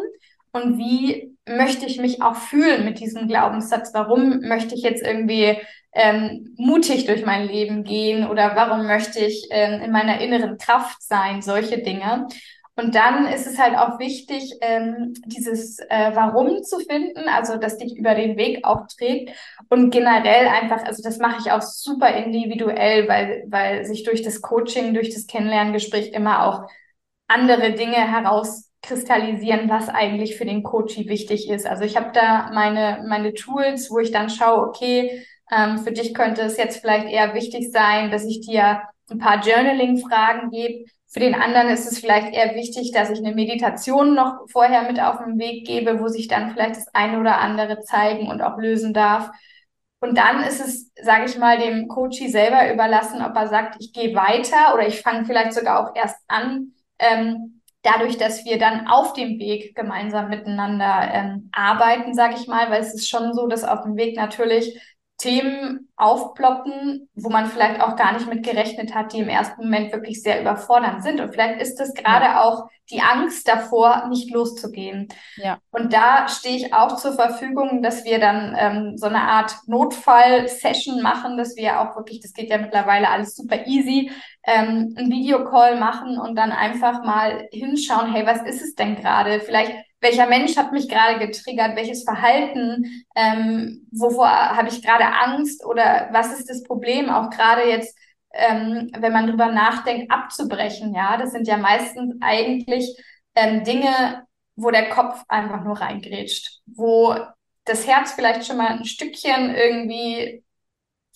S2: Und wie möchte ich mich auch fühlen mit diesem Glaubenssatz? Warum möchte ich jetzt irgendwie ähm, mutig durch mein Leben gehen oder warum möchte ich ähm, in meiner inneren Kraft sein? Solche Dinge. Und dann ist es halt auch wichtig, ähm, dieses äh, Warum zu finden, also dass dich über den Weg auch trägt und generell einfach, also das mache ich auch super individuell, weil, weil sich durch das Coaching, durch das Kennenlerngespräch immer auch andere Dinge heraus kristallisieren, was eigentlich für den Coachie wichtig ist. Also ich habe da meine, meine Tools, wo ich dann schaue, okay, ähm, für dich könnte es jetzt vielleicht eher wichtig sein, dass ich dir ein paar Journaling-Fragen gebe. Für den anderen ist es vielleicht eher wichtig, dass ich eine Meditation noch vorher mit auf den Weg gebe, wo sich dann vielleicht das eine oder andere zeigen und auch lösen darf. Und dann ist es, sage ich mal, dem Coachie selber überlassen, ob er sagt, ich gehe weiter oder ich fange vielleicht sogar auch erst an, ähm, dadurch, dass wir dann auf dem Weg gemeinsam miteinander ähm, arbeiten, sage ich mal, weil es ist schon so, dass auf dem Weg natürlich Themen aufploppen, wo man vielleicht auch gar nicht mit gerechnet hat, die im ersten Moment wirklich sehr überfordernd sind. Und vielleicht ist es gerade ja. auch die Angst davor, nicht loszugehen. Ja. Und da stehe ich auch zur Verfügung, dass wir dann ähm, so eine Art Notfall-Session machen, dass wir auch wirklich, das geht ja mittlerweile alles super easy, ähm, ein Videocall machen und dann einfach mal hinschauen, hey, was ist es denn gerade? Vielleicht welcher Mensch hat mich gerade getriggert, welches Verhalten, ähm, wovor habe ich gerade Angst? Oder was ist das Problem, auch gerade jetzt, ähm, wenn man drüber nachdenkt, abzubrechen, ja, das sind ja meistens eigentlich ähm, Dinge, wo der Kopf einfach nur reingrätscht, wo das Herz vielleicht schon mal ein Stückchen irgendwie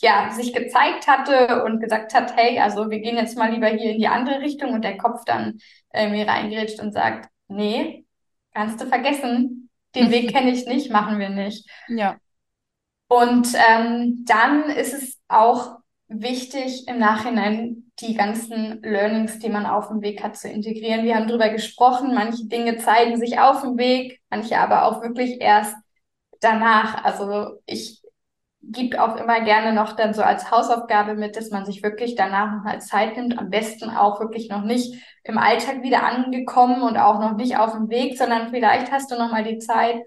S2: ja, sich gezeigt hatte und gesagt hat, hey, also wir gehen jetzt mal lieber hier in die andere Richtung und der Kopf dann äh, mir reingerätscht und sagt, nee, kannst du vergessen, den Weg kenne ich nicht, machen wir nicht.
S1: Ja.
S2: Und ähm, dann ist es auch wichtig, im Nachhinein die ganzen Learnings, die man auf dem Weg hat, zu integrieren. Wir haben darüber gesprochen, manche Dinge zeigen sich auf dem Weg, manche aber auch wirklich erst danach. Also ich gebe auch immer gerne noch dann so als Hausaufgabe mit, dass man sich wirklich danach noch mal Zeit nimmt, am besten auch wirklich noch nicht im Alltag wieder angekommen und auch noch nicht auf dem Weg, sondern vielleicht hast du noch mal die Zeit,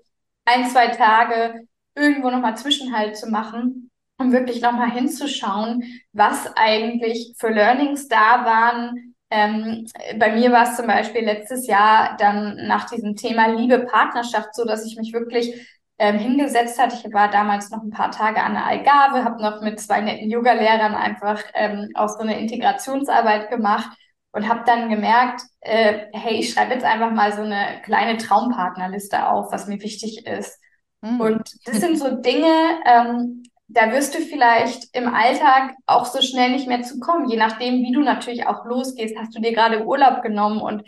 S2: ein, zwei Tage irgendwo noch mal Zwischenhalt zu machen, um wirklich noch mal hinzuschauen, was eigentlich für Learnings da waren. Ähm, bei mir war es zum Beispiel letztes Jahr dann nach diesem Thema Liebe, Partnerschaft so, dass ich mich wirklich ähm, hingesetzt hat. Ich war damals noch ein paar Tage an der Algarve, habe noch mit zwei netten Yoga-Lehrern einfach ähm, auch so eine Integrationsarbeit gemacht und habe dann gemerkt, äh, hey, ich schreibe jetzt einfach mal so eine kleine Traumpartnerliste auf, was mir wichtig ist. Mhm. Und das sind so Dinge, ähm, da wirst du vielleicht im Alltag auch so schnell nicht mehr zu kommen. Je nachdem, wie du natürlich auch losgehst, hast du dir gerade Urlaub genommen und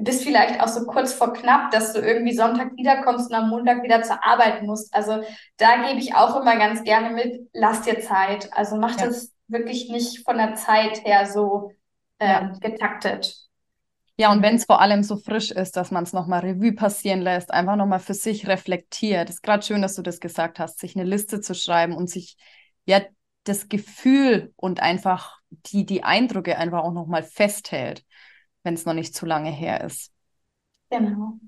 S2: bist vielleicht auch so kurz vor knapp, dass du irgendwie Sonntag wiederkommst und am Montag wieder zur Arbeit musst. Also da gebe ich auch immer ganz gerne mit, lass dir Zeit. Also mach ja. das wirklich nicht von der Zeit her so äh, getaktet.
S1: Ja, und wenn es vor allem so frisch ist, dass man es nochmal Revue passieren lässt, einfach nochmal für sich reflektiert. Es ist gerade schön, dass du das gesagt hast, sich eine Liste zu schreiben und sich ja das Gefühl und einfach die, die Eindrücke einfach auch nochmal festhält wenn es noch nicht zu lange her ist.
S2: Genau.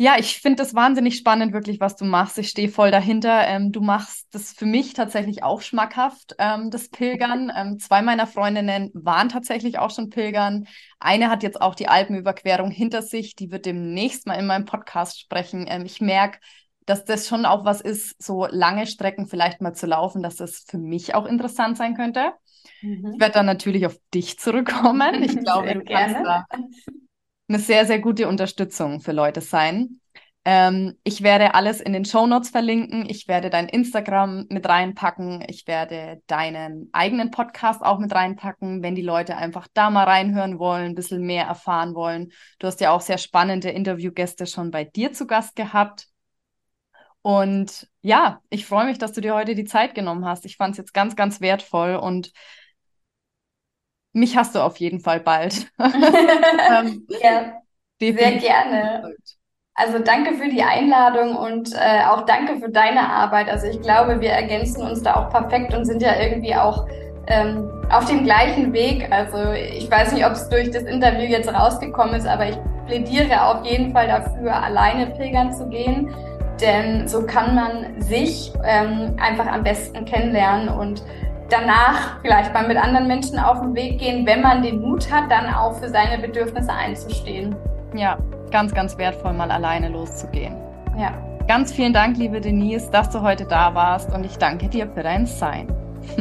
S1: Ja, ich finde das wahnsinnig spannend, wirklich, was du machst. Ich stehe voll dahinter. Ähm, du machst das für mich tatsächlich auch schmackhaft, ähm, das Pilgern. Ähm, zwei meiner Freundinnen waren tatsächlich auch schon Pilgern. Eine hat jetzt auch die Alpenüberquerung hinter sich. Die wird demnächst mal in meinem Podcast sprechen. Ähm, ich merke, dass das schon auch was ist, so lange Strecken vielleicht mal zu laufen, dass das für mich auch interessant sein könnte. Mhm. Ich werde dann natürlich auf dich zurückkommen. Ich glaube, du kannst da eine sehr, sehr gute Unterstützung für Leute sein. Ähm, ich werde alles in den Show Notes verlinken. Ich werde dein Instagram mit reinpacken. Ich werde deinen eigenen Podcast auch mit reinpacken, wenn die Leute einfach da mal reinhören wollen, ein bisschen mehr erfahren wollen. Du hast ja auch sehr spannende Interviewgäste schon bei dir zu Gast gehabt. Und ja, ich freue mich, dass du dir heute die Zeit genommen hast. Ich fand es jetzt ganz, ganz wertvoll und mich hast du auf jeden Fall bald.
S2: ähm, ja, sehr gerne. Also danke für die Einladung und äh, auch danke für deine Arbeit. Also ich glaube, wir ergänzen uns da auch perfekt und sind ja irgendwie auch ähm, auf dem gleichen Weg. Also ich weiß nicht, ob es durch das Interview jetzt rausgekommen ist, aber ich plädiere auf jeden Fall dafür, alleine pilgern zu gehen. Denn so kann man sich ähm, einfach am besten kennenlernen und danach vielleicht mal mit anderen Menschen auf den Weg gehen, wenn man den Mut hat, dann auch für seine Bedürfnisse einzustehen.
S1: Ja, ganz, ganz wertvoll, mal alleine loszugehen.
S2: Ja.
S1: Ganz vielen Dank, liebe Denise, dass du heute da warst und ich danke dir für dein Sein.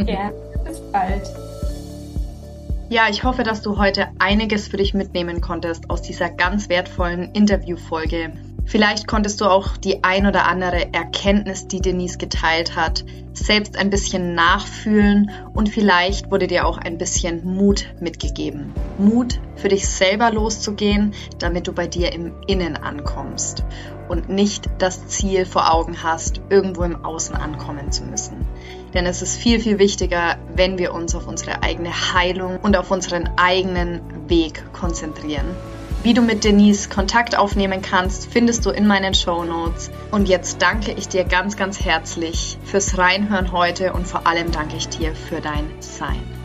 S2: Ja, bis bald.
S1: Ja, ich hoffe, dass du heute einiges für dich mitnehmen konntest aus dieser ganz wertvollen Interviewfolge. Vielleicht konntest du auch die ein oder andere Erkenntnis, die Denise geteilt hat, selbst ein bisschen nachfühlen und vielleicht wurde dir auch ein bisschen Mut mitgegeben. Mut für dich selber loszugehen, damit du bei dir im Innen ankommst und nicht das Ziel vor Augen hast, irgendwo im Außen ankommen zu müssen. Denn es ist viel, viel wichtiger, wenn wir uns auf unsere eigene Heilung und auf unseren eigenen Weg konzentrieren. Wie du mit Denise Kontakt aufnehmen kannst, findest du in meinen Show Notes. Und jetzt danke ich dir ganz, ganz herzlich fürs Reinhören heute und vor allem danke ich dir für dein Sein.